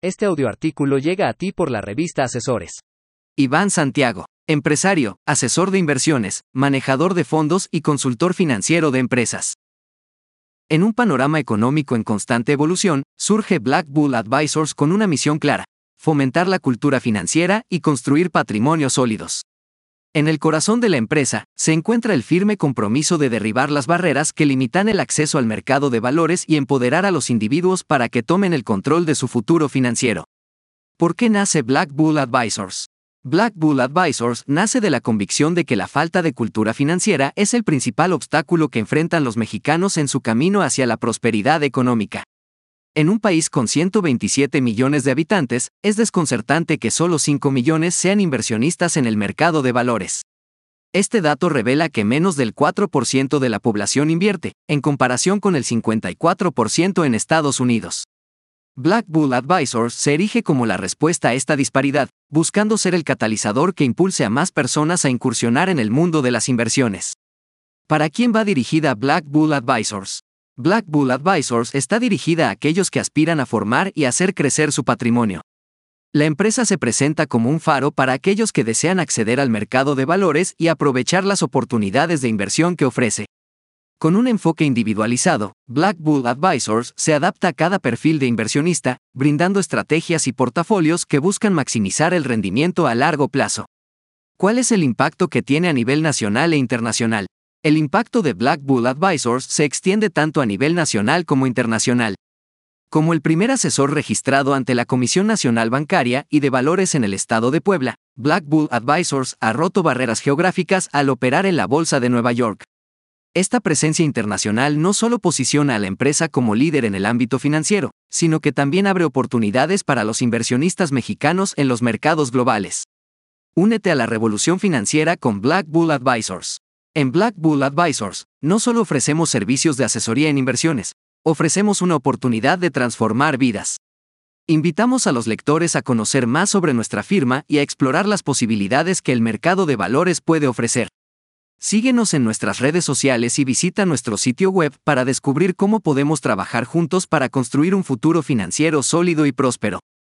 Este audioartículo llega a ti por la revista Asesores. Iván Santiago, empresario, asesor de inversiones, manejador de fondos y consultor financiero de empresas. En un panorama económico en constante evolución, surge Black Bull Advisors con una misión clara, fomentar la cultura financiera y construir patrimonios sólidos. En el corazón de la empresa, se encuentra el firme compromiso de derribar las barreras que limitan el acceso al mercado de valores y empoderar a los individuos para que tomen el control de su futuro financiero. ¿Por qué nace Black Bull Advisors? Black Bull Advisors nace de la convicción de que la falta de cultura financiera es el principal obstáculo que enfrentan los mexicanos en su camino hacia la prosperidad económica. En un país con 127 millones de habitantes, es desconcertante que solo 5 millones sean inversionistas en el mercado de valores. Este dato revela que menos del 4% de la población invierte, en comparación con el 54% en Estados Unidos. Black Bull Advisors se erige como la respuesta a esta disparidad, buscando ser el catalizador que impulse a más personas a incursionar en el mundo de las inversiones. ¿Para quién va dirigida Black Bull Advisors? Black Bull Advisors está dirigida a aquellos que aspiran a formar y hacer crecer su patrimonio. La empresa se presenta como un faro para aquellos que desean acceder al mercado de valores y aprovechar las oportunidades de inversión que ofrece. Con un enfoque individualizado, Black Bull Advisors se adapta a cada perfil de inversionista, brindando estrategias y portafolios que buscan maximizar el rendimiento a largo plazo. ¿Cuál es el impacto que tiene a nivel nacional e internacional? El impacto de Black Bull Advisors se extiende tanto a nivel nacional como internacional. Como el primer asesor registrado ante la Comisión Nacional Bancaria y de Valores en el Estado de Puebla, Black Bull Advisors ha roto barreras geográficas al operar en la Bolsa de Nueva York. Esta presencia internacional no solo posiciona a la empresa como líder en el ámbito financiero, sino que también abre oportunidades para los inversionistas mexicanos en los mercados globales. Únete a la revolución financiera con Black Bull Advisors. En Black Bull Advisors, no solo ofrecemos servicios de asesoría en inversiones, ofrecemos una oportunidad de transformar vidas. Invitamos a los lectores a conocer más sobre nuestra firma y a explorar las posibilidades que el mercado de valores puede ofrecer. Síguenos en nuestras redes sociales y visita nuestro sitio web para descubrir cómo podemos trabajar juntos para construir un futuro financiero sólido y próspero.